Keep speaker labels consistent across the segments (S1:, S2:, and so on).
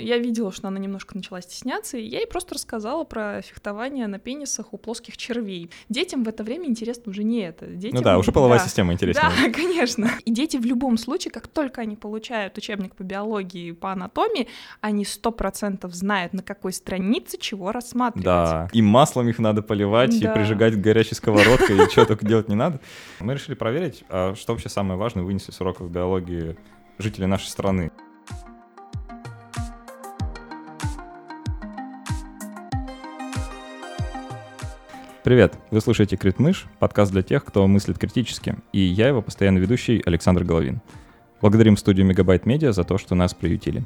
S1: Я видела, что она немножко начала стесняться, и я ей просто рассказала про фехтование на пенисах у плоских червей. Детям в это время интересно уже не это. Детям...
S2: Ну да, уже половая да. система интересна.
S1: Да, конечно. И дети в любом случае, как только они получают учебник по биологии, по анатомии, они сто процентов знают, на какой странице чего рассматривать.
S2: Да, и маслом их надо поливать, да. и прижигать горячей сковородкой, и что только делать не надо. Мы решили проверить, а что вообще самое важное вынесли с уроков биологии жители нашей страны. Привет! Вы слушаете Крит Мыш, подкаст для тех, кто мыслит критически, и я его постоянный ведущий Александр Головин. Благодарим студию Мегабайт Медиа за то, что нас приютили.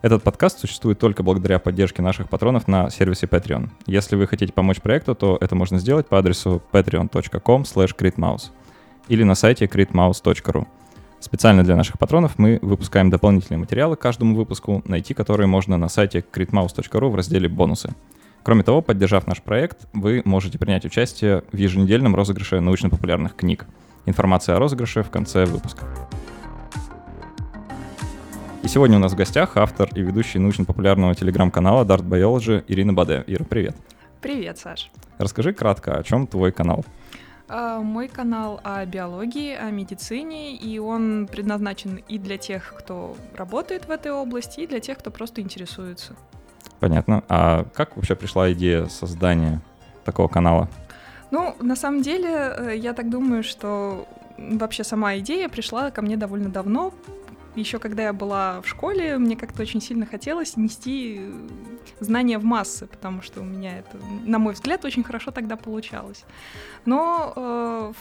S2: Этот подкаст существует только благодаря поддержке наших патронов на сервисе Patreon. Если вы хотите помочь проекту, то это можно сделать по адресу patreon.com slash или на сайте critmouse.ru. Специально для наших патронов мы выпускаем дополнительные материалы к каждому выпуску, найти которые можно на сайте critmouse.ru в разделе «Бонусы». Кроме того, поддержав наш проект, вы можете принять участие в еженедельном розыгрыше научно-популярных книг. Информация о розыгрыше в конце выпуска. И сегодня у нас в гостях автор и ведущий научно-популярного телеграм-канала Dart Biology Ирина Баде. Ира, привет.
S1: Привет, Саш.
S2: Расскажи кратко, о чем твой канал?
S1: Uh, мой канал о биологии, о медицине, и он предназначен и для тех, кто работает в этой области, и для тех, кто просто интересуется.
S2: Понятно. А как вообще пришла идея создания такого канала?
S1: Ну, на самом деле, э, я так думаю, что вообще сама идея пришла ко мне довольно давно. Еще когда я была в школе, мне как-то очень сильно хотелось нести знания в массы, потому что у меня это, на мой взгляд, очень хорошо тогда получалось. Но э,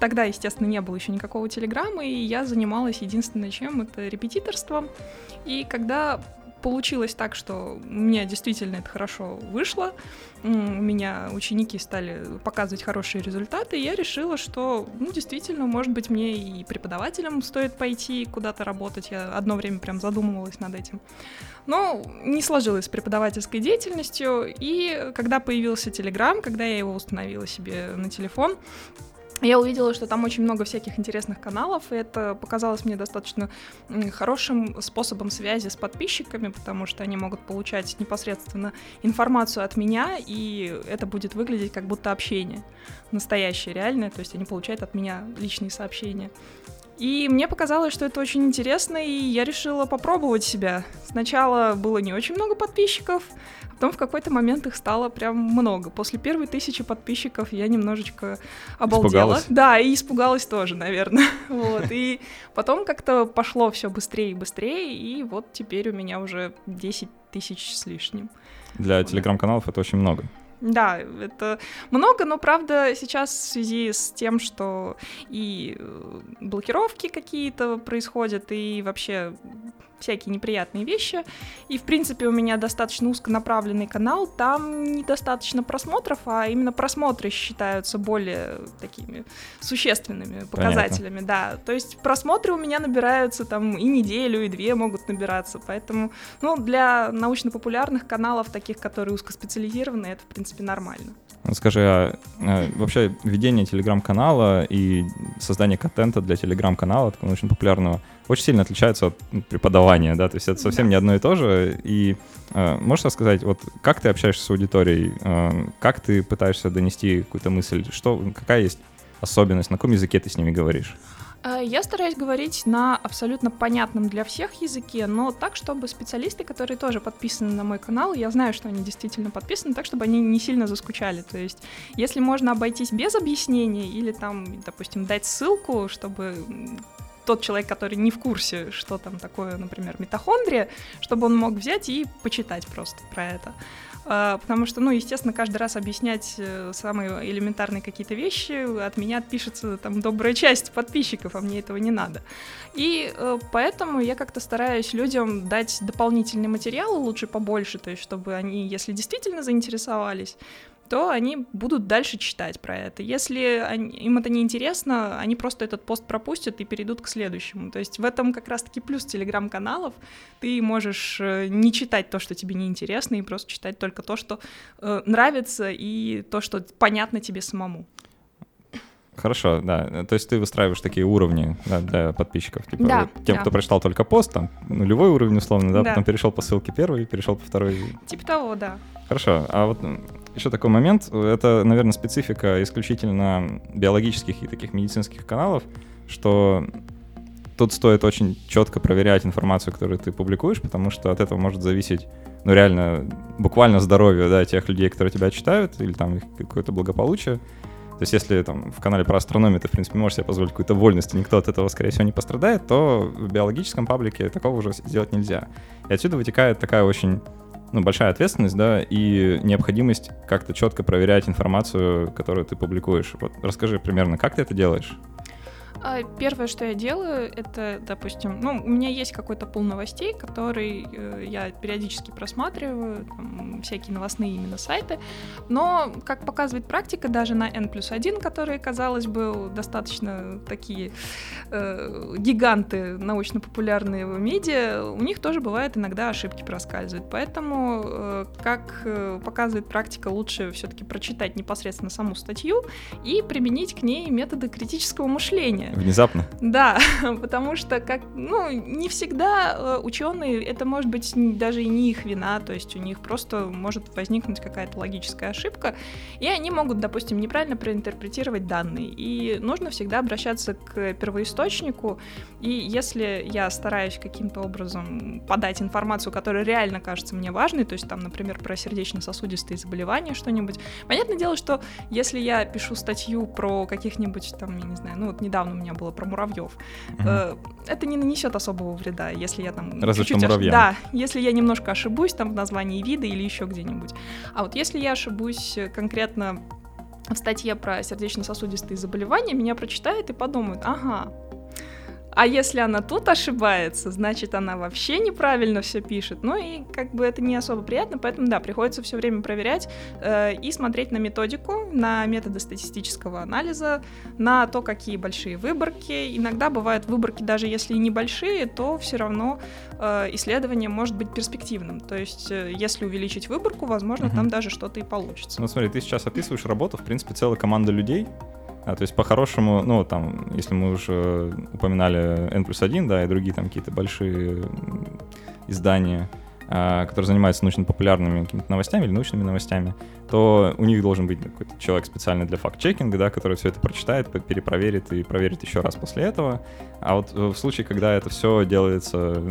S1: тогда, естественно, не было еще никакого телеграмма, и я занималась единственное чем, это репетиторством. И когда получилось так, что у меня действительно это хорошо вышло. У меня ученики стали показывать хорошие результаты, и я решила, что, ну, действительно, может быть, мне и преподавателем стоит пойти куда-то работать. Я одно время прям задумывалась над этим. Но не сложилось с преподавательской деятельностью, и когда появился Telegram, когда я его установила себе на телефон, я увидела, что там очень много всяких интересных каналов, и это показалось мне достаточно хорошим способом связи с подписчиками, потому что они могут получать непосредственно информацию от меня, и это будет выглядеть как будто общение настоящее, реальное, то есть они получают от меня личные сообщения. И мне показалось, что это очень интересно, и я решила попробовать себя. Сначала было не очень много подписчиков, а потом в какой-то момент их стало прям много. После первой тысячи подписчиков я немножечко обалдела.
S2: Испугалась?
S1: Да, и испугалась тоже, наверное. Вот. И потом как-то пошло все быстрее и быстрее, и вот теперь у меня уже 10 тысяч с лишним.
S2: Для телеграм-каналов это очень много.
S1: Да, это много, но правда сейчас в связи с тем, что и э, блокировки какие-то происходят, и вообще всякие неприятные вещи. И, в принципе, у меня достаточно узконаправленный канал, там недостаточно просмотров, а именно просмотры считаются более такими существенными показателями, Понятно. да. То есть просмотры у меня набираются там и неделю, и две могут набираться, поэтому, ну, для научно-популярных каналов, таких, которые узкоспециализированы, это, в принципе, нормально.
S2: Скажи, а, а вообще ведение телеграм-канала и создание контента для телеграм-канала, такого очень популярного, очень сильно отличается от преподавания, да, то есть это совсем да. не одно и то же. И э, можешь рассказать, вот как ты общаешься с аудиторией, э, как ты пытаешься донести какую-то мысль, что, какая есть особенность, на каком языке ты с ними говоришь?
S1: Э, я стараюсь говорить на абсолютно понятном для всех языке, но так, чтобы специалисты, которые тоже подписаны на мой канал, я знаю, что они действительно подписаны, так, чтобы они не сильно заскучали. То есть, если можно обойтись без объяснений или там, допустим, дать ссылку, чтобы тот человек, который не в курсе, что там такое, например, митохондрия, чтобы он мог взять и почитать просто про это. А, потому что, ну, естественно, каждый раз объяснять э, самые элементарные какие-то вещи, от меня отпишется там добрая часть подписчиков, а мне этого не надо. И э, поэтому я как-то стараюсь людям дать дополнительный материал, лучше побольше, то есть чтобы они, если действительно заинтересовались, то они будут дальше читать про это. Если они, им это не интересно, они просто этот пост пропустят и перейдут к следующему. То есть в этом как раз-таки плюс телеграм-каналов. Ты можешь э, не читать то, что тебе не интересно, и просто читать только то, что э, нравится, и то, что понятно тебе самому.
S2: Хорошо, да. То есть ты выстраиваешь такие уровни да, для подписчиков. Типа,
S1: Да,
S2: тем,
S1: да.
S2: кто прочитал только пост, там, нулевой уровень условно, да,
S1: Да.
S2: потом перешел по ссылке первый, перешел по второй.
S1: Типа того, да.
S2: Хорошо, а вот еще такой момент, это, наверное, специфика исключительно биологических и таких медицинских каналов, что тут стоит очень четко проверять информацию, которую ты публикуешь, потому что от этого может зависеть, ну, реально, буквально здоровье, да, тех людей, которые тебя читают, или там их какое-то благополучие. То есть если там в канале про астрономию ты, в принципе, можешь себе позволить какую-то вольность, и никто от этого, скорее всего, не пострадает, то в биологическом паблике такого уже сделать нельзя. И отсюда вытекает такая очень ну, большая ответственность, да, и необходимость как-то четко проверять информацию, которую ты публикуешь. Вот расскажи примерно, как ты это делаешь?
S1: А, Первое, что я делаю, это, допустим, ну, у меня есть какой-то пул новостей, который э, я периодически просматриваю, там, всякие новостные именно сайты, но, как показывает практика, даже на N плюс 1, которые, казалось бы, достаточно такие э, гиганты научно-популярные в медиа, у них тоже бывает иногда ошибки проскальзывают. Поэтому, э, как э, показывает практика, лучше все-таки прочитать непосредственно саму статью и применить к ней методы критического мышления.
S2: Внезапно?
S1: Да, потому что как, ну, не всегда ученые, это может быть даже и не их вина, то есть у них просто может возникнуть какая-то логическая ошибка, и они могут, допустим, неправильно проинтерпретировать данные. И нужно всегда обращаться к первоисточнику, и если я стараюсь каким-то образом подать информацию, которая реально кажется мне важной, то есть там, например, про сердечно-сосудистые заболевания что-нибудь, понятное дело, что если я пишу статью про каких-нибудь там, я не знаю, ну вот недавно меня было про муравьев,
S2: Мгм.
S1: э, это не нанесет особого вреда, если я там
S2: Разве
S1: чуть-чуть
S2: что
S1: ош-
S2: муравьям.
S1: Да, если я немножко ошибусь там в названии вида или еще где-нибудь. А вот если я ошибусь э, конкретно в статье про сердечно-сосудистые заболевания, меня прочитают и подумают, ага, а если она тут ошибается, значит, она вообще неправильно все пишет. Ну и как бы это не особо приятно, поэтому да, приходится все время проверять э, и смотреть на методику, на методы статистического анализа, на то, какие большие выборки. Иногда бывают выборки, даже если и небольшие, то все равно э, исследование может быть перспективным. То есть, э, если увеличить выборку, возможно,
S2: Мгм.
S1: там даже что-то и получится.
S2: Ну смотри, ты сейчас описываешь работу, в принципе, целая команда людей. А, то есть по-хорошему, ну там, если мы уже упоминали N плюс 1, да, и другие там какие-то большие издания, а, которые занимаются научно-популярными какими-то новостями или научными новостями, то у них должен быть какой-то человек специально для факт-чекинга, да, который все это прочитает, перепроверит и проверит еще раз после этого. А вот э, в случае, когда это все делается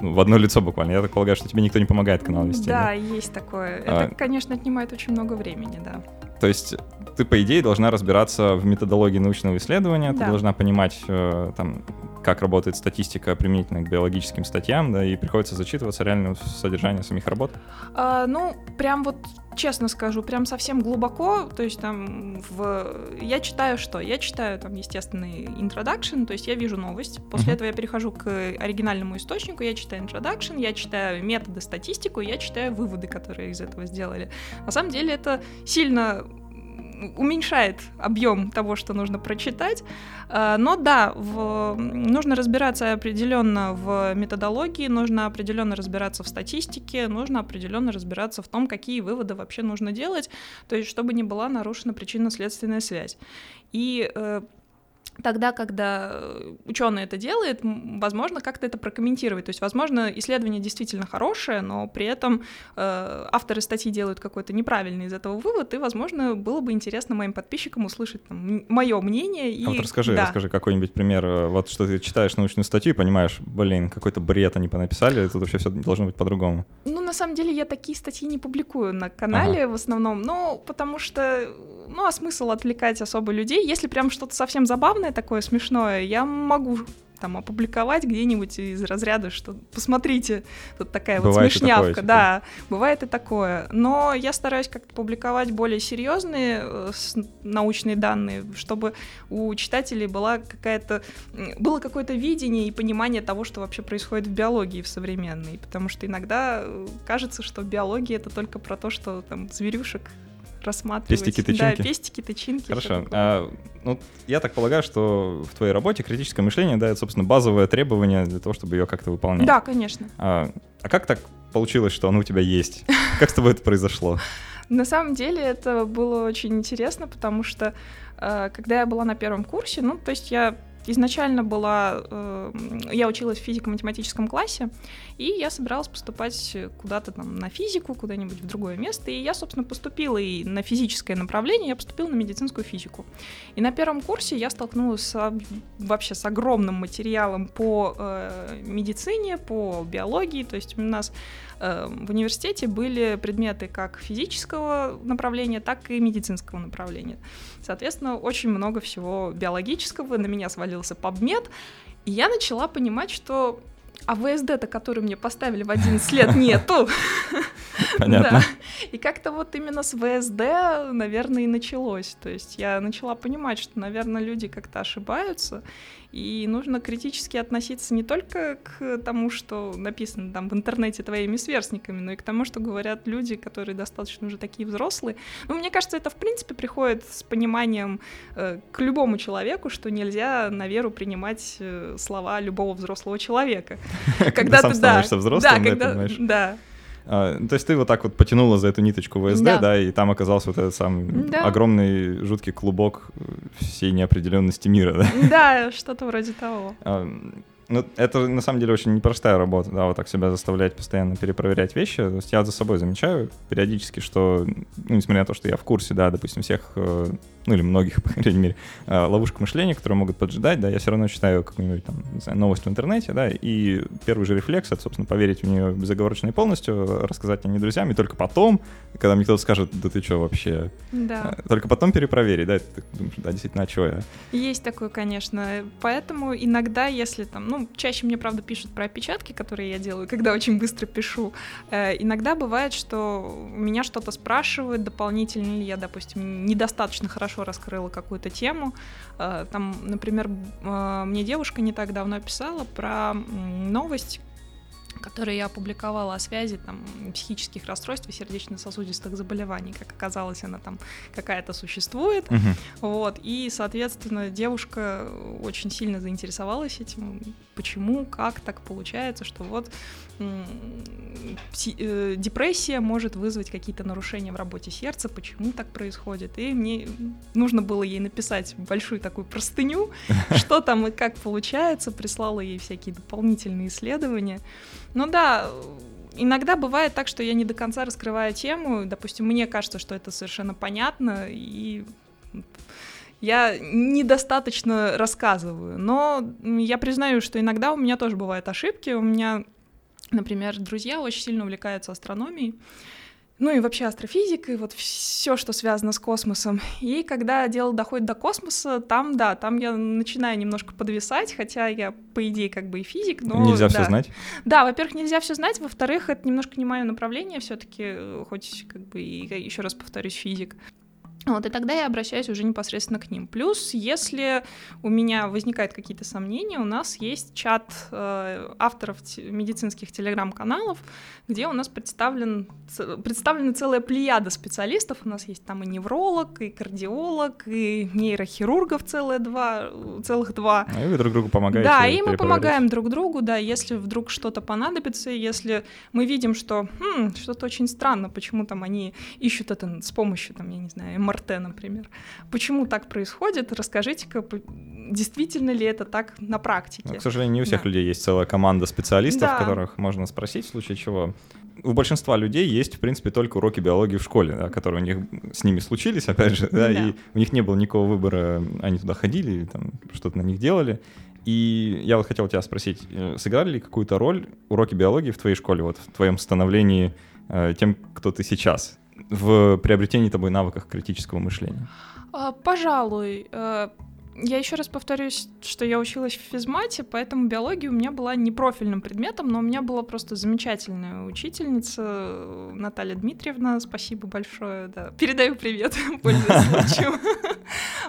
S2: ну, в одно лицо буквально, я так полагаю, что тебе никто не помогает канал вести.
S1: Да, есть такое.
S2: А-
S1: Это, конечно, отнимает очень много времени, да.
S2: То есть ты, по идее, должна разбираться в методологии научного исследования, ты
S1: Да.
S2: должна понимать, э, там, как работает статистика применительно к биологическим статьям, да, и приходится зачитываться реально в содержание самих работ.
S1: А, ну, прям вот честно скажу, прям совсем глубоко, то есть там в... Я читаю что? Я читаю там, естественный introduction, то есть я вижу новость, после
S2: Мгм.
S1: этого я перехожу к оригинальному источнику, я читаю introduction, я читаю методы, статистику, я читаю выводы, которые из этого сделали. На самом деле это сильно уменьшает объем того, что нужно прочитать. А, Но да, в- нужно разбираться определенно в методологии, нужно определенно разбираться в статистике, нужно определенно разбираться в том, какие выводы вообще нужно делать, то есть чтобы не была нарушена причинно-следственная связь. И э, Тогда, когда ученый это делает, возможно, как-то это прокомментировать. То есть, возможно, исследование действительно хорошее, но при этом э, авторы статьи делают какой-то неправильный из этого вывод, и, возможно, было бы интересно моим подписчикам услышать мое мнение. И...
S2: А вот расскажи,
S1: да.
S2: расскажи какой-нибудь пример, э, вот что ты читаешь научную статью и понимаешь, блин, какой-то бред они понаписали, тут вообще все должно быть по-другому.
S1: Ну, на самом деле, я такие статьи не публикую на канале в основном, ну, потому что, ну, а смысл отвлекать особо людей? Если прям что-то совсем забавное такое, смешное, я могу там опубликовать где-нибудь из разряда, что посмотрите, тут такая вот
S2: Бывает и
S1: смешнявка,
S2: такое, типа.
S1: да, бывает и такое. Но я стараюсь как-то публиковать более серьезные э, научные данные, чтобы у читателей была какая-то было какое-то видение и понимание того, что вообще происходит в биологии в современной, потому что иногда э, кажется, что биология это только про то, что там зверюшек рассматривать.
S2: Пестики,
S1: Да,
S2: тычинки.
S1: пестики, тычинки.
S2: Хорошо. А, ну, я так полагаю, что в твоей работе критическое мышление, да, это, собственно, базовое требование для того, чтобы ее как-то выполнять.
S1: Да, конечно.
S2: А, а как так получилось, что оно у тебя есть? Как с тобой это произошло?
S1: На самом деле это было очень интересно, потому что э, когда я была на первом курсе, ну, то есть я изначально была, э, я училась в физико-математическом классе, и я собиралась поступать куда-то там на физику, куда-нибудь в другое место, и я, собственно, поступила и на физическое направление, я поступила на медицинскую физику. И на первом курсе я столкнулась с, вообще с огромным материалом по э, медицине, по биологии, то есть у нас в университете были предметы как физического направления, так и медицинского направления. Соответственно, очень много всего биологического, на меня свалился PubMed, и я начала понимать, что а ВСД-то, который мне поставили в 11 лет, нету.
S2: Понятно. Да.
S1: И как-то вот именно с ВСД, наверное, и началось. То есть я начала понимать, что, наверное, люди как-то ошибаются, и нужно критически относиться не только к тому, что написано там в интернете твоими сверстниками, но и к тому, что говорят люди, которые достаточно уже такие взрослые. Ну, мне кажется, это в принципе приходит с пониманием э, к любому человеку, что нельзя на веру принимать э, слова любого взрослого человека.
S2: Когда ты становишься взрослым, да,
S1: когда, да,
S2: а, то есть ты вот так вот потянула за эту ниточку ВСД, да, да и там оказался вот этот самый да. огромный жуткий клубок всей неопределенности мира, да?
S1: Да, что-то вроде того.
S2: А, ну, это на самом деле очень непростая работа, да, вот так себя заставлять постоянно перепроверять вещи. То есть я за собой замечаю периодически, что, ну, несмотря на то, что я в курсе, да, допустим, всех, э, ну, или многих, по крайней мере, э, ловушек мышления, которые могут поджидать, да, я все равно читаю какую-нибудь, там, не знаю, новость в интернете, да, и первый же рефлекс — это, собственно, поверить в нее безоговорочно и полностью, рассказать о ней друзьям, и только потом, когда мне кто-то скажет, да ты что вообще?
S1: Да.
S2: Э, только потом перепроверить, да, ты думаешь, да, действительно, а что я?
S1: Есть такое, конечно. Поэтому иногда, если там, ну, чаще мне, правда, пишут про опечатки, которые я делаю, когда очень быстро пишу. Э, иногда бывает, что меня что-то спрашивают, дополнительно ли я, допустим, недостаточно хорошо раскрыла какую-то тему. Э, там, например, э, мне девушка не так давно писала про новость, которые я опубликовала о связи там, психических расстройств и сердечно-сосудистых заболеваний. Как оказалось, она там какая-то существует. Uh-huh. Вот, и, соответственно, девушка очень сильно заинтересовалась этим. Почему, как так получается, что вот э, депрессия может вызвать какие-то нарушения в работе сердца, почему так происходит. И мне нужно было ей написать большую такую простыню, что там и как получается, прислала ей всякие дополнительные исследования. Ну да, иногда бывает так, что я не до конца раскрываю тему. Допустим, мне кажется, что это совершенно понятно, и я недостаточно рассказываю. Но я признаю, что иногда у меня тоже бывают ошибки. У меня, например, друзья очень сильно увлекаются астрономией ну и вообще астрофизикой, вот все, что связано с космосом. И когда дело доходит до космоса, там, да, там я начинаю немножко подвисать, хотя я, по идее, как бы и физик, но...
S2: Нельзя
S1: да.
S2: все знать?
S1: Да, во-первых, нельзя все знать, во-вторых, это немножко не мое направление все таки хоть как бы и, еще раз повторюсь, физик. Вот, и тогда я обращаюсь уже непосредственно к ним. Плюс, если у меня возникают какие-то сомнения, у нас есть чат э, авторов медицинских телеграм-каналов, где у нас представлен, представлена целая плеяда специалистов. У нас есть там и невролог, и кардиолог, и нейрохирургов целые два, целых два.
S2: А и вы друг другу помогаете?
S1: Да, и мы помогаем друг другу, да, если вдруг что-то понадобится, если мы видим, что хм, что-то очень странно, почему там они ищут это с помощью, там, я не знаю, МРТ, например. Почему так происходит? Расскажите-ка, действительно ли это так на практике?
S2: Но, к сожалению, не у всех да. людей есть целая команда специалистов, да. которых можно спросить в случае чего. У большинства людей есть, в принципе, только уроки биологии в школе, да, которые у них с ними случились, опять же, да, да. и у них не было никакого выбора, они туда ходили, там что-то на них делали. И я вот хотел тебя спросить, э, сыграли ли какую-то роль уроки биологии в твоей школе, вот в твоем становлении э, тем, кто ты сейчас? В приобретении тобой навыках критического мышления?
S1: А, пожалуй. Э, я еще раз повторюсь, что я училась в физмате, поэтому биология у меня была не профильным предметом, но у меня была просто замечательная учительница э, Наталья Дмитриевна. Спасибо большое. Да. Передаю привет, пользуясь случаем.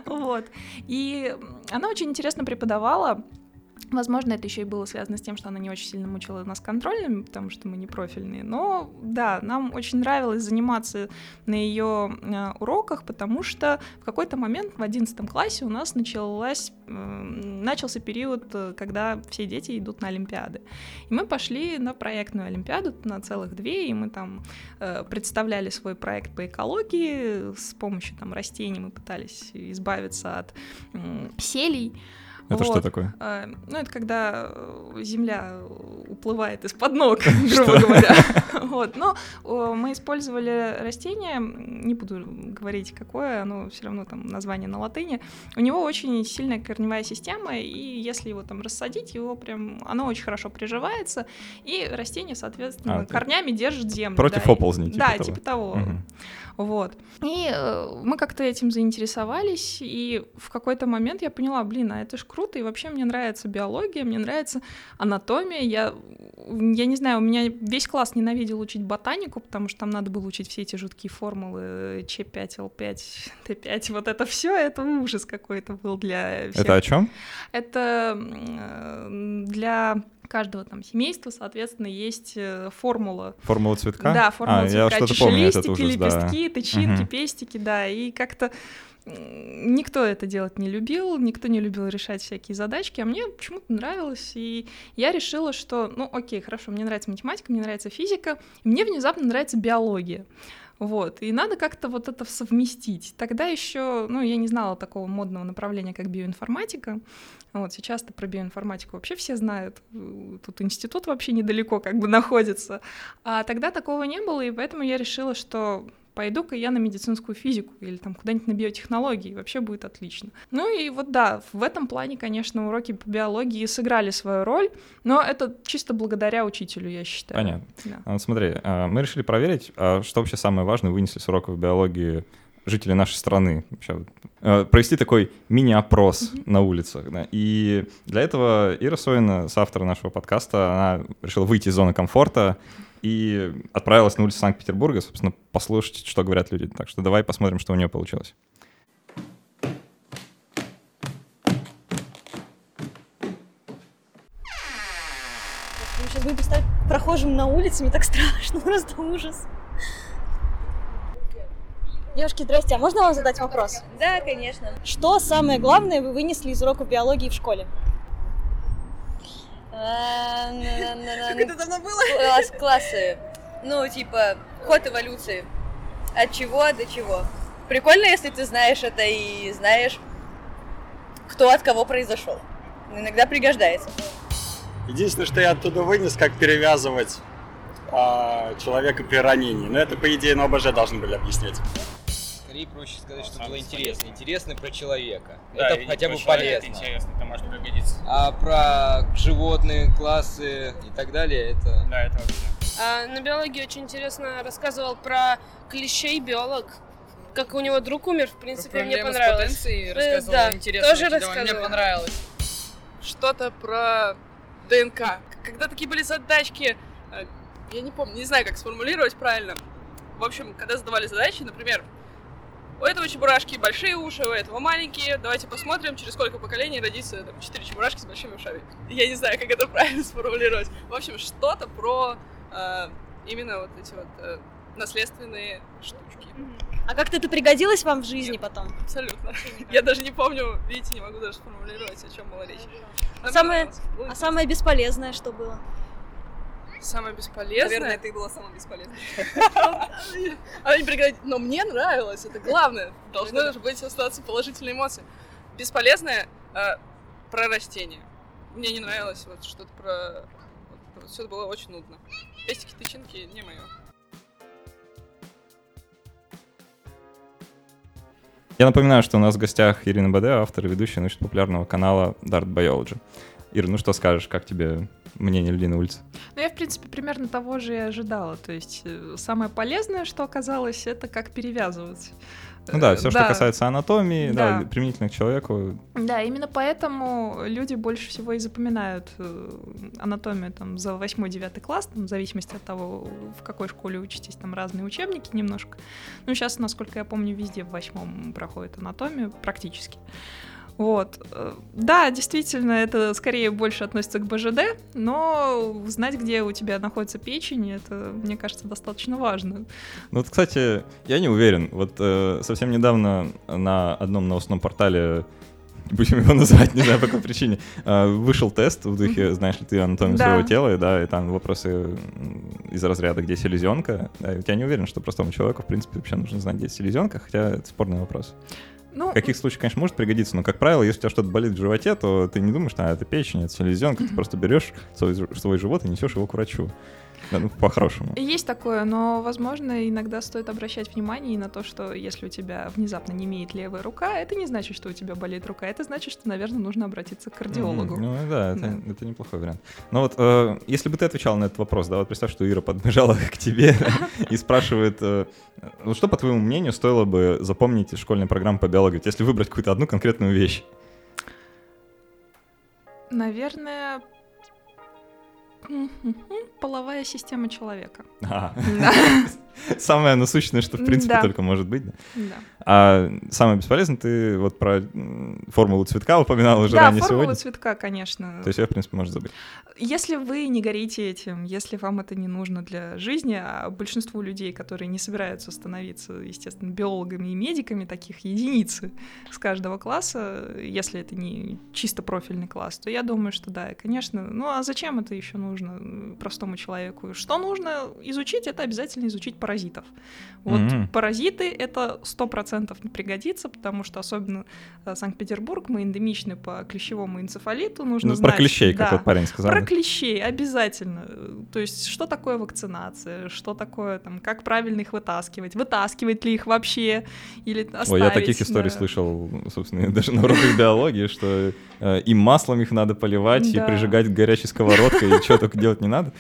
S1: Вот. И она очень интересно преподавала Возможно, это еще и было связано с тем, что она не очень сильно мучила нас контрольными, потому что мы не профильные. Но да, нам очень нравилось заниматься на ее э, уроках, потому что в какой-то момент в 11 классе у нас началась, э, начался период, э, когда все дети идут на Олимпиады. И мы пошли на проектную Олимпиаду, на целых две, и мы там э, представляли свой проект по экологии, с помощью там растений мы пытались избавиться от э, селей.
S2: Это вот. что такое?
S1: А, ну, это когда э, земля уплывает из-под ног, грубо говоря. Вот. Но мы использовали растение, не буду говорить какое, оно все равно там название на латыни. У него очень сильная корневая система, и если его там рассадить, его прям, оно очень хорошо приживается, и растение, соответственно, а, корнями держит землю.
S2: Против да, оползней,
S1: типа Да, того. типа того. Угу. Вот. И э, мы как-то этим заинтересовались, и в какой-то момент я поняла, блин, а это ж круто, и вообще мне нравится биология, мне нравится анатомия. Я, я не знаю, у меня весь класс ненавидел учить ботанику, потому что там надо было учить все эти жуткие формулы Ч5, Л5, Т5, вот это все, это ужас какой-то был для всех.
S2: Это о чем?
S1: Это э, для каждого там семейства, соответственно, есть э, формула.
S2: Формула цветка?
S1: Да, формула а, цветка. Я что-то помню этот ужас, лепестки, да. тычинки, угу. пестики, да, и как-то никто это делать не любил, никто не любил решать всякие задачки, а мне почему-то нравилось, и я решила, что, ну, окей, хорошо, мне нравится математика, мне нравится физика, мне внезапно нравится биология. Вот, и надо как-то вот это совместить. Тогда еще, ну, я не знала такого модного направления, как биоинформатика. Вот, сейчас-то про биоинформатику вообще все знают. Тут институт вообще недалеко как бы находится. А тогда такого не было, и поэтому я решила, что пойду-ка я на медицинскую физику или там куда-нибудь на биотехнологии, вообще будет отлично. Ну и вот да, в этом плане, конечно, уроки по биологии сыграли свою роль, но это чисто благодаря учителю, я считаю.
S2: Понятно. Да. А, смотри, а, мы решили проверить, а, что вообще самое важное вынесли с уроков биологии жители нашей страны. Вообще, провести такой мини-опрос mm-hmm. на улицах. Да. И для этого Ира Сойна, соавтора нашего подкаста, она решила выйти из зоны комфорта и отправилась на улицу Санкт-Петербурга, собственно, послушать, что говорят люди. Так что давай посмотрим, что у нее получилось.
S3: Сейчас будем представить прохожим на улице, мне так страшно, просто ужас. Девушки, здрасте, а можно вам задать вопрос?
S4: Да, конечно.
S3: Что самое главное вы вынесли из уроков биологии в школе?
S4: Как это давно было? Классы. Ну, типа, ход эволюции. От чего до чего. Прикольно, если ты знаешь это и знаешь, кто от кого произошел. Иногда пригождается.
S5: Единственное, что я оттуда вынес, как перевязывать а, человека при ранении. Но это, по идее, на ОБЖ должны были объяснять
S6: скорее проще сказать, что было интересно. Интересно про человека. Да, это хотя бы полезно.
S7: интересно, это может пригодиться.
S6: А про животные, классы и так далее, это...
S7: Да, это вообще.
S8: А, на биологии очень интересно рассказывал про клещей биолог. Как у него друг умер, в принципе, мне понравилось.
S7: С рассказывал,
S8: да,
S7: интересно.
S8: Тоже рассказывал.
S7: Мне понравилось.
S9: Что-то про ДНК. Когда такие были задачки, э, я не помню, не знаю, как сформулировать правильно. В общем, когда задавали задачи, например, у этого чебурашки большие уши, у этого маленькие. Давайте посмотрим, через сколько поколений родится там, 4 чебурашки с большими ушами. Я не знаю, как это правильно сформулировать. В общем, что-то про э, именно вот эти вот э, наследственные штучки.
S3: А как-то это пригодилось вам в жизни Нет, потом?
S9: Абсолютно. Я даже не помню, видите, не могу даже сформулировать, о чем была речь.
S3: А самое, а самое бесполезное что было?
S9: Самое бесполезное.
S4: Наверное, ты была самая бесполезная.
S9: Она не. Но мне нравилось, это главное. Должны же быть остаться положительные эмоции. Бесполезное э, про растения. Мне не нравилось вот что-то про... Все это было очень нудно. Пестики, тычинки не мое.
S2: Я напоминаю, что у нас в гостях Ирина БД, автор и ведущая научно-популярного канала Dart Biology. Ира, ну что скажешь, как тебе мнение людей на улице?
S1: Ну, я, в принципе, примерно того же и ожидала. То есть э, самое полезное, что оказалось, это как перевязывать.
S2: Ну да, все, да. что касается анатомии, да. да, применительно к человеку.
S1: Да, именно поэтому люди больше всего и запоминают э, анатомию там за 8-9 класс, там, в зависимости от того, в какой школе учитесь, там разные учебники немножко. Ну, сейчас, насколько я помню, везде в восьмом проходит анатомию практически. Вот. Э, да, действительно, это скорее больше относится к БЖД, но знать, где у тебя находится печень, это, мне кажется, достаточно важно.
S2: Ну вот, кстати, я не уверен. Вот э, совсем недавно на одном новостном портале будем его называть, не знаю по какой причине, э, вышел тест в духе, знаешь ли ты анатомию да. своего тела, да, и там вопросы из разряда, где селезенка. Да, я не уверен, что простому человеку, в принципе, вообще нужно знать, где селезенка, хотя это спорный вопрос. Ну, в каких случаях, конечно, может пригодиться, но, как правило, если у тебя что-то болит в животе, то ты не думаешь, а, это печень, это селезенка, ты просто берешь свой, свой живот и несешь его к врачу. Ну, по-хорошему.
S1: Есть такое, но, возможно, иногда стоит обращать внимание и на то, что если у тебя внезапно не имеет левая рука, это не значит, что у тебя болит рука, это значит, что, наверное, нужно обратиться к кардиологу.
S2: Mm-hmm. Ну да, это, да. это неплохой вариант. Но вот э, если бы ты отвечал на этот вопрос, да, вот представь, что Ира подбежала к тебе и спрашивает, э, ну что, по твоему мнению, стоило бы запомнить из школьной программы по биологии, если выбрать какую-то одну конкретную вещь?
S1: Наверное, Половая система человека.
S2: А. Самое насущное, что в принципе только может быть. Да. А самое бесполезное, ты вот про формулу цветка упоминал уже ранее сегодня.
S1: Да, формулу цветка, конечно.
S2: То есть ее, в принципе, можно забыть.
S1: Если вы не горите этим, если вам это не нужно для жизни, а большинству людей, которые не собираются становиться, естественно, биологами и медиками, таких единицы с каждого класса, если это не чисто профильный класс, то я думаю, что да, конечно. Ну а зачем это еще нужно простому человеку? Что нужно изучить? Это обязательно изучить паразитов. Вот mm-hmm. паразиты это сто процентов пригодится, потому что особенно э, Санкт-Петербург, мы эндемичны по клещевому энцефалиту, нужно
S2: ну,
S1: знать.
S2: Про клещей, да, как вот парень сказал.
S1: Про клещей обязательно. То есть что такое вакцинация, что такое там, как правильно их вытаскивать, вытаскивать ли их вообще или оставить. Ой,
S2: я таких историй да. слышал, собственно, даже на уроках биологии, что э, и маслом их надо поливать, и прижигать горячей сковородкой, и что только делать не надо.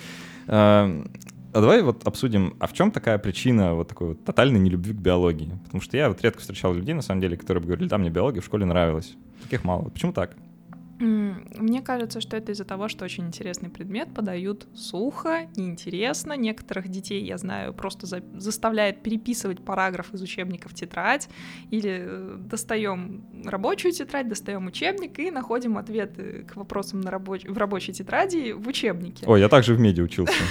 S2: Эм, а давай вот обсудим, а в чем такая причина вот такой вот тотальной нелюбви к биологии? Потому что я вот редко встречал людей, на самом деле, которые бы говорили, да, мне биология в школе нравилась. Таких мало. Почему так?
S1: Мне кажется, что это из-за того, что очень интересный предмет подают сухо, неинтересно. Некоторых детей, я знаю, просто за заставляет переписывать параграф из учебника в тетрадь. Или э, достаем рабочую тетрадь, достаем учебник и находим ответы к вопросам на рабоч в рабочей тетради в учебнике.
S2: Ой, я также в меди учился.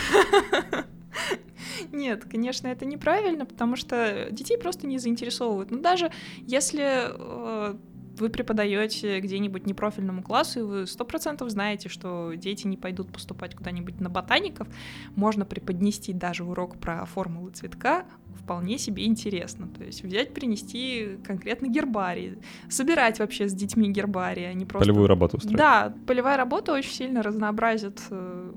S1: Нет, конечно, это неправильно, потому что детей просто не заинтересовывают. Но даже если э, вы преподаете где-нибудь непрофильному классу, и вы сто процентов знаете, что дети не пойдут поступать куда-нибудь на ботаников, можно преподнести даже урок про формулы цветка вполне себе интересно. То есть взять, принести конкретно гербарий, собирать вообще с детьми гербарий, а не просто...
S2: Полевую работу устроить.
S1: Да, полевая работа очень сильно разнообразит э,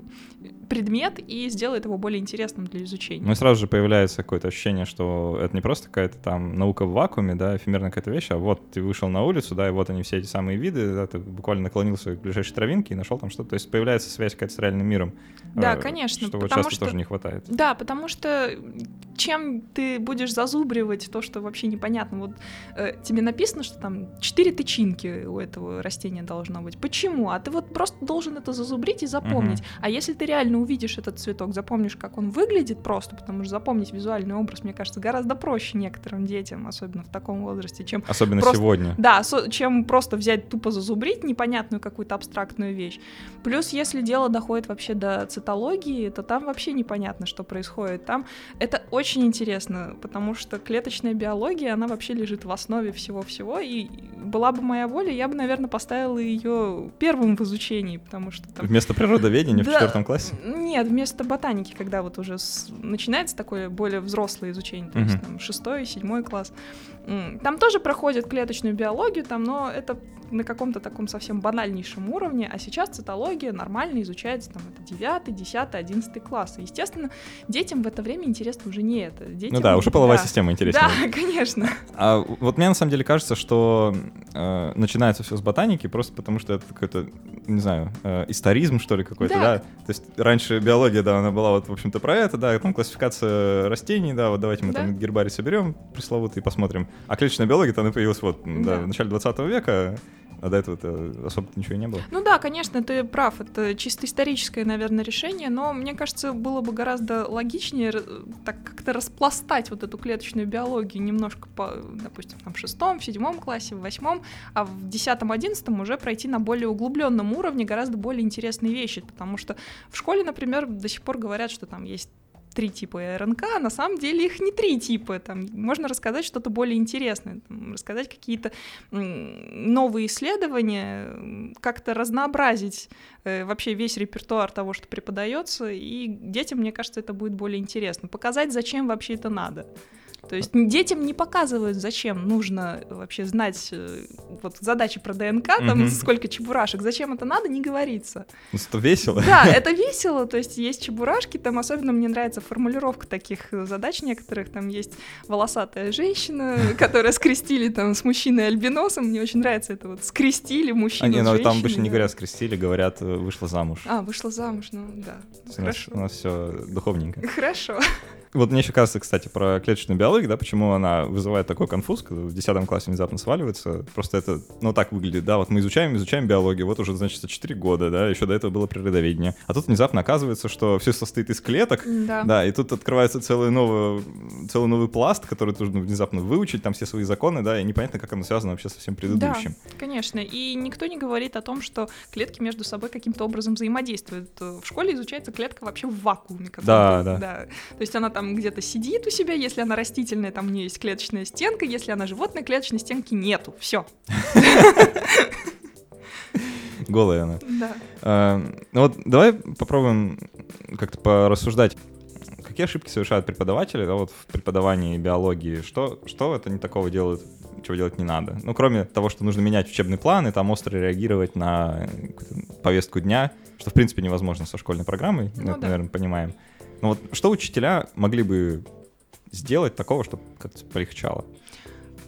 S1: предмет и сделает его более интересным для изучения.
S2: Ну и сразу же появляется какое-то ощущение, что это не просто какая-то там наука в вакууме, да, эфемерная какая-то вещь, а вот ты вышел на улицу, да, и вот они все эти самые виды, да, ты буквально наклонился к ближайшей травинке и нашел там что-то. То есть появляется связь какая-то с реальным миром.
S1: Да, э, конечно.
S2: Что часто что... тоже не хватает.
S1: Да, потому что чем ты будешь зазубривать то, что вообще непонятно. Вот э, тебе написано, что там четыре тычинки у этого растения должно быть. Почему? А ты вот просто должен это зазубрить и запомнить. Uh-huh. А если ты реально увидишь этот цветок, запомнишь, как он выглядит просто, потому что запомнить визуальный образ, мне кажется, гораздо проще некоторым детям, особенно в таком возрасте, чем
S2: особенно
S1: просто,
S2: сегодня.
S1: Да, со, чем просто взять тупо зазубрить непонятную какую-то абстрактную вещь. Плюс, если дело доходит вообще до цитологии, то там вообще непонятно, что происходит. Там это очень интересно, потому что клеточная биология, она вообще лежит в основе всего-всего, и была бы моя воля, я бы, наверное, поставила ее первым в изучении, потому что там...
S2: Вместо природоведения в четвертом классе?
S1: Нет, вместо ботаники, когда вот уже с... начинается такое более взрослое изучение, то есть там шестой, седьмой класс. Там тоже проходят клеточную биологию, там, но это на каком-то таком совсем банальнейшем уровне, а сейчас цитология нормально изучается, там, это 9, 10, 11 класс. И, естественно, детям в это время интересно уже не это. Детям,
S2: ну да, уже половая да. система интереснее.
S1: Да, конечно.
S2: А вот мне на самом деле кажется, что э, начинается все с ботаники, просто потому что это какой-то, не знаю, э, историзм, что ли, какой-то, да. да. То есть раньше биология, да, она была вот, в общем-то, про это, да, там классификация растений, да, вот давайте мы да. там гербарий соберем пресловутый и посмотрим. А клеточная биология-то она появилась вот, да. Да, в начале 20 века, а до этого особо ничего не было.
S1: Ну да, конечно, ты прав, это чисто историческое, наверное, решение, но мне кажется, было бы гораздо логичнее так как-то распластать вот эту клеточную биологию немножко по, допустим, там, в шестом, в седьмом классе, в восьмом, а в десятом, одиннадцатом уже пройти на более углубленном уровне гораздо более интересные вещи, потому что в школе, например, до сих пор говорят, что там есть три типа РНК, а на самом деле их не три типа. Там можно рассказать что-то более интересное, там, рассказать какие-то новые исследования, как-то разнообразить э, вообще весь репертуар того, что преподается, и детям, мне кажется, это будет более интересно. Показать, зачем вообще это надо. То есть детям не показывают, зачем нужно вообще знать э, вот задачи про ДНК, там mm-hmm. сколько чебурашек, зачем это надо, не говорится.
S2: Ну, это весело.
S1: Да, это весело, то есть есть чебурашки, там особенно мне нравится формулировка таких э, задач некоторых, там есть волосатая женщина, которая скрестили там с мужчиной альбиносом, мне очень нравится это вот, скрестили мужчину а, не,
S2: ну там обычно не говорят скрестили, говорят э, вышла замуж.
S1: А, вышла замуж, ну да.
S2: Хорошо. У нас все духовненько.
S1: Хорошо.
S2: Вот мне еще кажется, кстати, про клеточную биологию, да, почему она вызывает такой конфуз, когда в 10 классе внезапно сваливается. Просто это, ну, так выглядит, да, вот мы изучаем, изучаем биологию, вот уже, значит, 4 года, да, еще до этого было природоведение. А тут внезапно оказывается, что все состоит из клеток,
S1: да,
S2: да и тут открывается целый новый, целый новый пласт, который нужно внезапно выучить, там все свои законы, да, и непонятно, как оно связано вообще со всем предыдущим.
S1: Да, конечно, и никто не говорит о том, что клетки между собой каким-то образом взаимодействуют. В школе изучается клетка вообще в вакууме.
S2: Да, да,
S1: да. То есть она там где-то сидит, у себя, если она растительная, там у нее есть клеточная стенка, если она животная, клеточной стенки нету. Все.
S2: Голая она.
S1: Да.
S2: А, ну вот давай попробуем как-то порассуждать. Какие ошибки совершают преподаватели да, вот в преподавании биологии? Что, что это не такого делают, чего делать не надо? Ну, кроме того, что нужно менять учебный план и там остро реагировать на повестку дня, что, в принципе, невозможно со школьной программой, ну, мы это, да. наверное, понимаем. Но вот что учителя могли бы сделать такого, чтобы как-то полегчало?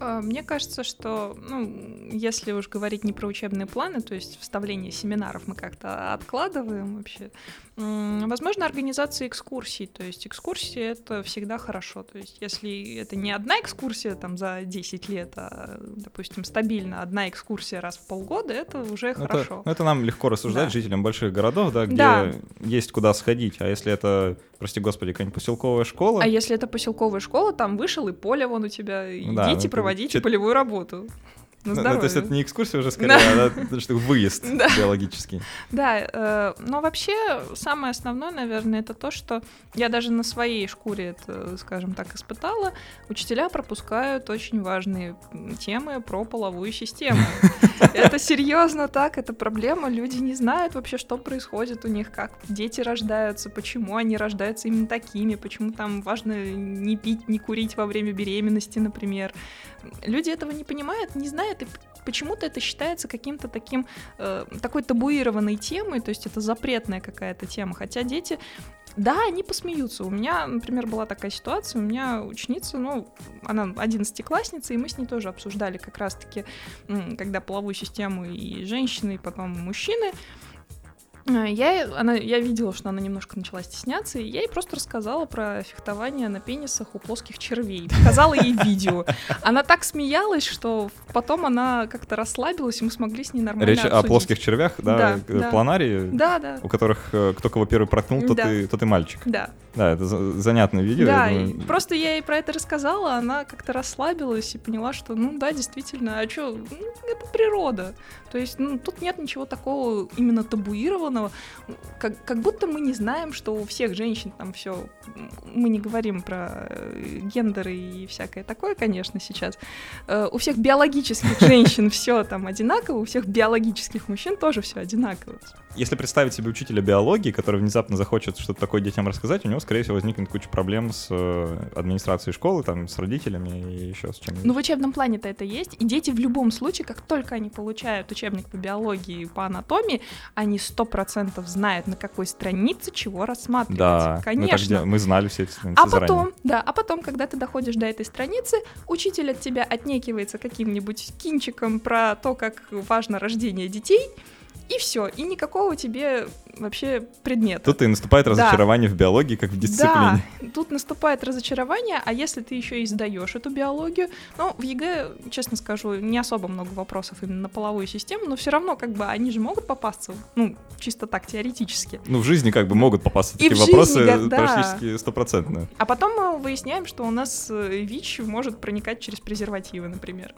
S1: А, мне кажется, что, ну, если уж говорить не про учебные планы, то есть вставление семинаров мы как-то откладываем вообще, возможно, организация экскурсий, то есть экскурсии — это всегда хорошо, то есть если это не одна экскурсия там за 10 лет, а, допустим, стабильно одна экскурсия раз в полгода, это уже это, хорошо.
S2: Это нам легко рассуждать да. жителям больших городов, да, где да. есть куда сходить, а если это, прости господи, какая-нибудь поселковая школа?
S1: А если это поселковая школа, там вышел и поле вон у тебя, да, идите, ну, проводите чет... полевую работу.
S2: Ну, ну, то есть это не экскурсия уже скорее, да. а что выезд да. биологический.
S1: Да, э, но вообще самое основное, наверное, это то, что я даже на своей шкуре это, скажем так, испытала. Учителя пропускают очень важные темы про половую систему. Это серьезно так, это проблема. Люди не знают вообще, что происходит у них, как дети рождаются, почему они рождаются именно такими, почему там важно не пить, не курить во время беременности, например. Люди этого не понимают, не знают, и почему-то это считается каким-то таким, э, такой табуированной темой, то есть это запретная какая-то тема, хотя дети да, они посмеются. У меня, например, была такая ситуация, у меня ученица, ну, она одиннадцатиклассница, и мы с ней тоже обсуждали как раз-таки, когда половую систему и женщины, и потом мужчины, я, она, я видела, что она немножко начала стесняться, и я ей просто рассказала про фехтование на пенисах у плоских червей. Показала ей видео. Она так смеялась, что потом она как-то расслабилась, и мы смогли с ней нормально
S2: Речь
S1: обсудить.
S2: о плоских червях, да,
S1: да,
S2: э,
S1: да.
S2: планарии,
S1: да, да.
S2: у которых э, кто кого первый проткнул, тот, да. и, тот и мальчик.
S1: Да.
S2: Да, это занятное видео.
S1: Да, думаю... просто я ей про это рассказала, она как-то расслабилась и поняла, что, ну да, действительно, а что, ну, это природа. То есть, ну, тут нет ничего такого именно табуированного, как, как будто мы не знаем, что у всех женщин там все, мы не говорим про э, гендеры и всякое такое, конечно, сейчас. Э, у всех биологических женщин все там одинаково, у всех биологических мужчин тоже все одинаково.
S2: Если представить себе учителя биологии, который внезапно захочет что-то такое детям рассказать, у него, скорее всего, возникнет куча проблем с э, администрацией школы, там, с родителями и еще с чем-нибудь.
S1: Ну, в учебном плане-то это есть, и дети в любом случае, как только они получают учебник по биологии и по анатомии, они сто процентов знают, на какой странице чего рассматривать.
S2: Да,
S1: конечно.
S2: Мы, мы знали все эти страницы
S1: А потом, заранее. да, а потом, когда ты доходишь до этой страницы, учитель от тебя отнекивается каким-нибудь кинчиком про то, как важно рождение детей, И все, и никакого тебе вообще предмета.
S2: Тут и наступает разочарование да. в биологии, как в дисциплине.
S1: Да, тут наступает разочарование, а если ты еще и сдаешь эту биологию, ну, в ЕГЭ, честно скажу, не особо много вопросов именно на половую систему, но все равно, как бы, они же могут попасться, ну, чисто так, теоретически.
S2: Ну, в жизни, как бы, могут попасться и такие вопросы жизни, да. практически стопроцентно.
S1: А потом мы выясняем, что у нас э, ВИЧ может проникать через презервативы, например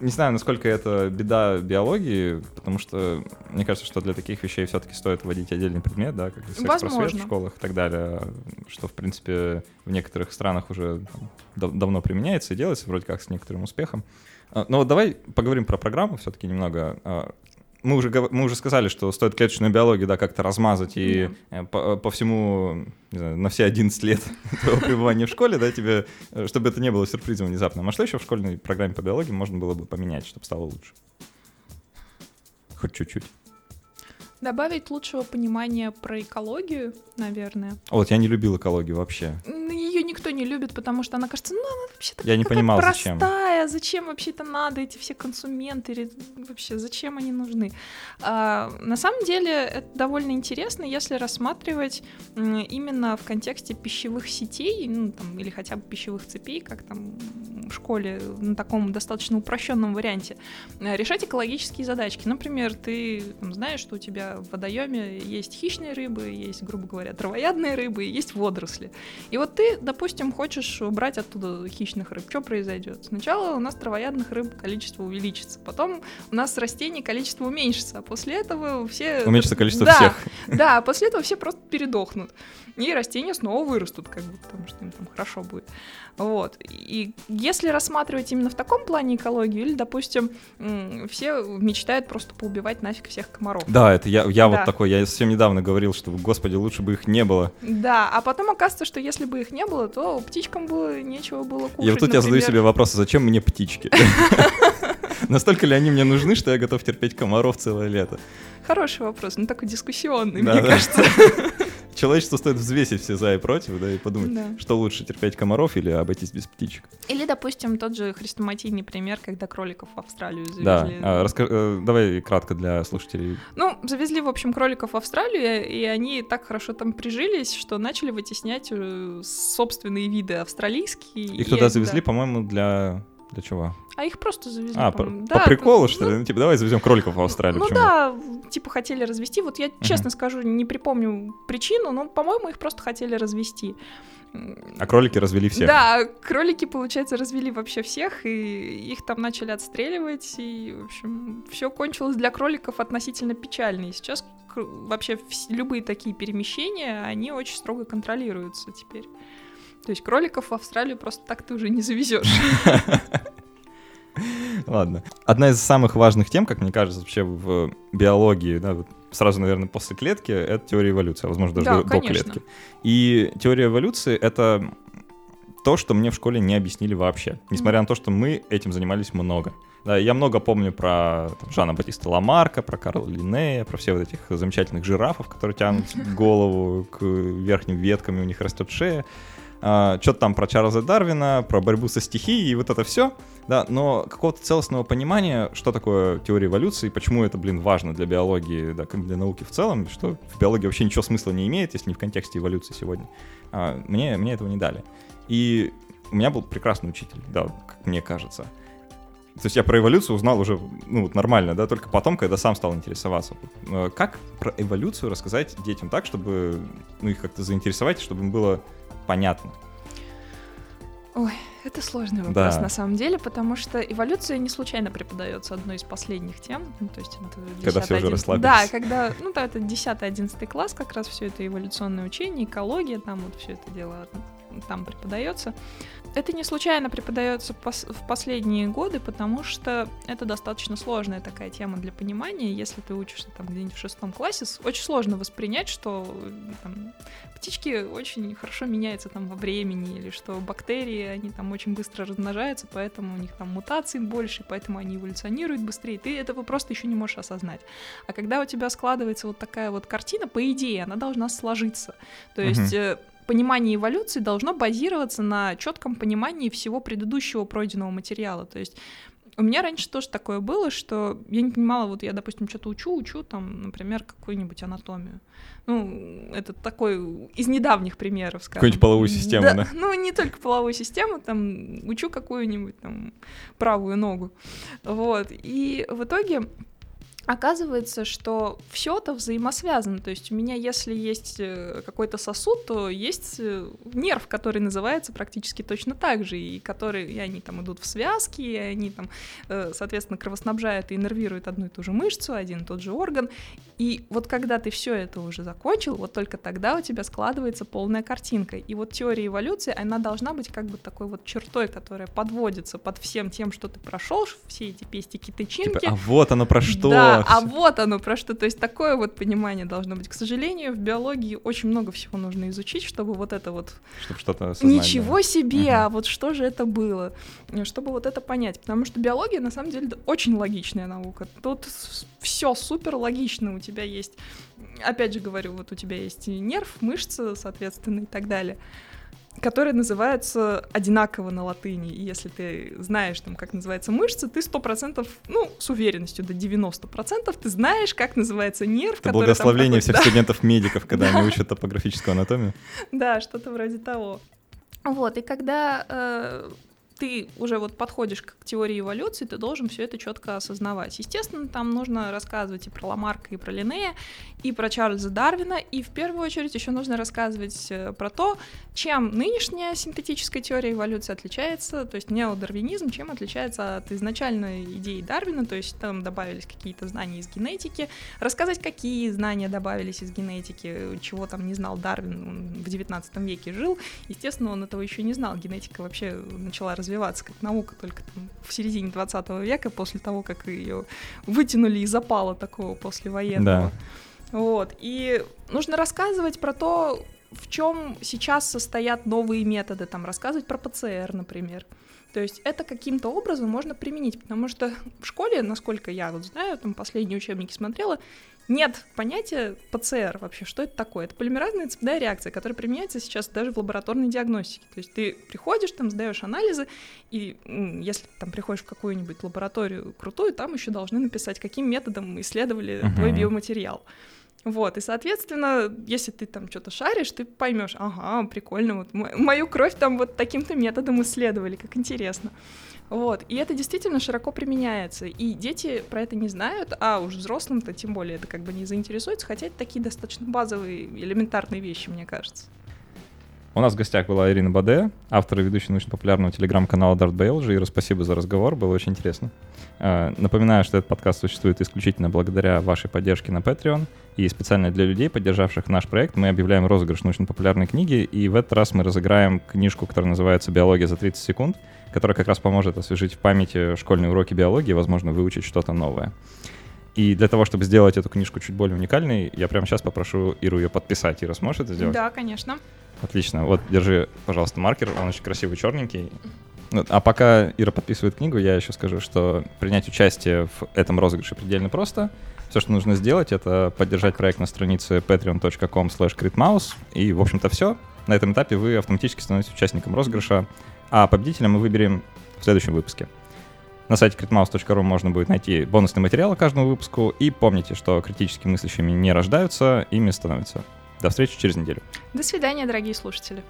S2: не знаю, насколько это беда биологии, потому что мне кажется, что для таких вещей все-таки стоит вводить отдельный предмет, да, как секс-просвет в школах и так далее, что, в принципе, в некоторых странах уже дав- давно применяется и делается, вроде как с некоторым успехом. А, но вот давай поговорим про программу все-таки немного. Мы уже, мы уже сказали, что стоит клеточную биологию да, как-то размазать и yeah. Э, по, по всему, не знаю, на все 11 лет твоего пребывания в школе, да, тебе, э, чтобы это не было сюрпризом внезапно. А что еще в школьной программе по биологии можно было бы поменять, чтобы стало лучше? Хоть чуть-чуть.
S1: Добавить лучшего понимания про экологию, наверное.
S2: Вот, я не любил экологию вообще.
S1: Ее никто не любит, потому что она кажется, ну, она вообще
S2: я не понимал,
S1: простая, зачем. зачем вообще это надо, эти все консументы, вообще, зачем они нужны? А, на самом деле, это довольно интересно, если рассматривать именно в контексте пищевых сетей, ну, там, или хотя бы пищевых цепей, как там в школе, на таком достаточно упрощенном варианте, э, решать экологические задачки. Например, ты там, знаешь, что у тебя в водоеме есть хищные рыбы, есть, грубо говоря, травоядные рыбы, есть водоросли. И вот ты, допустим, хочешь убрать оттуда хищных рыб. Что произойдет? Сначала у нас травоядных рыб количество увеличится, потом у нас растений количество уменьшится, а после этого все...
S2: Уменьшится количество
S1: да,
S2: всех.
S1: Да, а после этого все просто передохнут. И растения снова вырастут, как бы, потому что им там хорошо будет. Вот. И если рассматривать именно в таком плане экологию, или, допустим, все мечтают просто поубивать нафиг всех комаров.
S2: Да, это я, я да. вот такой, я совсем недавно говорил, что, господи, лучше бы их не было.
S1: Да, а потом оказывается, что если бы их не было, то птичкам было нечего было кушать,
S2: И вот тут
S1: например.
S2: я задаю себе вопрос, а зачем мне птички? Настолько ли они мне нужны, что я готов терпеть комаров целое лето?
S1: Хороший вопрос, но такой дискуссионный, мне кажется.
S2: человечеству стоит взвесить все за и против, да, и подумать, да. что лучше, терпеть комаров или обойтись без птичек.
S1: Или, допустим, тот же хрестоматийный пример, когда кроликов в Австралию завезли.
S2: Да, а, раска... Э, давай кратко для слушателей.
S1: Ну, завезли, в общем, кроликов в Австралию, и они так хорошо там прижились, что начали вытеснять э, собственные виды австралийские.
S2: Их туда завезли, да. по-моему, для для чего?
S1: А их просто завезли.
S2: А, по, да, по приколу, что ли? Ну, типа, давай завезем кроликов в Австралию.
S1: Ну да, типа хотели развести. Вот я uh-huh. честно скажу, не припомню причину, но, по-моему, их просто хотели развести.
S2: А кролики развели всех?
S1: Да, кролики, получается, развели вообще всех, и их там начали отстреливать, и, в общем, все кончилось для кроликов относительно печально. И сейчас вообще любые такие перемещения, они очень строго контролируются теперь. То есть кроликов в Австралию просто так ты уже не завезешь.
S2: Ладно. Одна из самых важных тем, как мне кажется, вообще в биологии, да, сразу, наверное, после клетки, это теория эволюции, а, возможно, даже да, до, конечно. клетки. И теория эволюции — это то, что мне в школе не объяснили вообще, несмотря на то, что мы этим занимались много. Да, я много помню про там, Жана Батиста Ламарка, про Карла Линнея, про все вот этих замечательных жирафов, которые тянут голову к верхним веткам, и у них растет шея а, что-то там про Чарльза Дарвина, про борьбу со стихией и вот это все, да, но какого-то целостного понимания, что такое теория эволюции, почему это, блин, важно для биологии, да, как для науки в целом, что в биологии вообще ничего смысла не имеет, если не в контексте эволюции сегодня, а, мне, мне этого не дали. И у меня был прекрасный учитель, да, как мне кажется. То есть я про эволюцию узнал уже, ну, вот нормально, да, только потом, когда сам стал интересоваться. Э, как про эволюцию рассказать детям так, чтобы, ну, их как-то заинтересовать, чтобы им было понятно?
S1: Ой, это сложный вопрос да. на самом деле, потому что эволюция не случайно преподается одной из последних тем. Ну, то есть это 10,
S2: когда все 11... уже расслабились.
S1: Да, когда, ну да, это 10-11 класс, как раз все это эволюционное учение, экология, там вот все это дело там преподается. Это не случайно преподается в последние годы, потому что это достаточно сложная такая тема для понимания. Если ты учишься там где-нибудь в шестом классе, очень сложно воспринять, что там, птички очень хорошо меняются там во времени, или что бактерии, они там очень быстро размножаются, поэтому у них там мутаций больше, поэтому они эволюционируют быстрее. Ты этого просто еще не можешь осознать. А когда у тебя складывается вот такая вот картина, по идее, она должна сложиться. То есть uh-huh понимание эволюции должно базироваться на четком понимании всего предыдущего пройденного материала. То есть У меня раньше тоже такое было, что я не понимала, вот я, допустим, что-то учу, учу, там, например, какую-нибудь анатомию. Ну, это такой из недавних примеров, скажем.
S2: Какую-нибудь половую систему, да? да?
S1: Ну, не только половую систему, там, учу какую-нибудь там правую ногу. Вот. И в итоге оказывается, что все это взаимосвязано. То есть у меня, если есть э, какой-то сосуд, то есть э, нерв, который называется практически точно так же, и который, и они там идут в связки, и они там, э, соответственно, кровоснабжают и иннервируют одну и ту же мышцу, один и тот же орган. И вот когда ты все это уже закончил, вот только тогда у тебя складывается полная картинка. И вот теория эволюции, она должна быть как бы такой вот чертой, которая подводится под всем тем, что ты прошел, все эти пестики, тычинки.
S2: Типа, а вот оно про что.
S1: Да, а вот оно про что. То есть такое вот понимание должно быть. К сожалению, в биологии очень много всего нужно изучить, чтобы вот это вот...
S2: Чтобы что-то осознать,
S1: Ничего
S2: да.
S1: себе, угу. а вот что же это было? Чтобы вот это понять. Потому что биология, на самом деле, очень логичная наука. Тут все супер логично. У тебя есть, опять же говорю, вот у тебя есть нерв, мышца, соответственно, и так далее которые называются одинаково на латыни. И если ты знаешь, там, как называется мышца, ты сто процентов, ну, с уверенностью до 90% ты знаешь, как называется нерв.
S2: Это благословление всех да. студентов-медиков, когда они учат топографическую анатомию.
S1: Да, что-то вроде того. Вот, и когда э, ты уже вот подходишь к теории эволюции, ты должен все это четко осознавать. Естественно, там нужно рассказывать и про Ламарка, и про Линнея, и про Чарльза Дарвина, и в первую очередь еще нужно рассказывать э, про то, чем нынешняя синтетическая теория эволюции отличается, то есть неодарвинизм, чем отличается от изначальной идеи Дарвина, то есть там добавились какие-то знания из генетики, рассказать, какие знания добавились из генетики, чего там не знал Дарвин, он в 19 веке жил, естественно, он этого еще не знал, генетика вообще начала развиваться развиваться как наука только там, в середине 20 века, после того, как ее вытянули из опала такого послевоенного. Да. Вот. И нужно рассказывать про то, в чем сейчас состоят новые методы, там, рассказывать про ПЦР, например. То есть это каким-то образом можно применить, потому что в школе, насколько я вот знаю, там последние учебники смотрела, нет понятия ПЦР вообще, что это такое. Это полимеразная цепная реакция, которая применяется сейчас даже в лабораторной диагностике. То есть ты приходишь, там сдаешь анализы, и если там приходишь в какую-нибудь лабораторию крутую, там еще должны написать, каким методом исследовали uh-huh. твой биоматериал. Вот, и, соответственно, если ты там что-то шаришь, ты поймешь, ага, прикольно, вот мою кровь там вот таким-то методом исследовали, как интересно. Вот, и это действительно широко применяется, и дети про это не знают, а уж взрослым-то тем более это как бы не заинтересуется, хотя это такие достаточно базовые, элементарные вещи, мне кажется.
S2: У нас в гостях была Ирина Баде, автор и ведущая научно-популярного телеграм-канала Dart Biology. Ира, спасибо за разговор, было очень интересно. Э, напоминаю, что этот подкаст существует исключительно благодаря вашей поддержке на Patreon. И специально для людей, поддержавших наш проект, мы объявляем розыгрыш научно-популярной книги. И в этот раз мы разыграем книжку, которая называется «Биология за 30 секунд», которая как раз поможет освежить в памяти школьные уроки биологии возможно, выучить что-то новое. И для того, чтобы сделать эту книжку чуть более уникальной, я прямо сейчас попрошу Иру ее подписать. Ира, сможешь это сделать?
S1: Да, конечно.
S2: Отлично. Вот, держи, пожалуйста, маркер. Он очень красивый, черненький. Ну, а пока Ира подписывает книгу, я еще скажу, что принять участие в этом розыгрыше предельно просто. Все, что нужно сделать, это поддержать проект на странице patreon.com slash И, в общем-то, все. На этом этапе вы автоматически становитесь участником розыгрыша, а победителя мы выберем в следующем выпуске. На сайте critmouse.ru можно будет найти бонусные материалы к каждому выпуску. И помните, что критически мыслящими не рождаются, ими становятся. До встречи через неделю.
S1: До свидания, дорогие слушатели.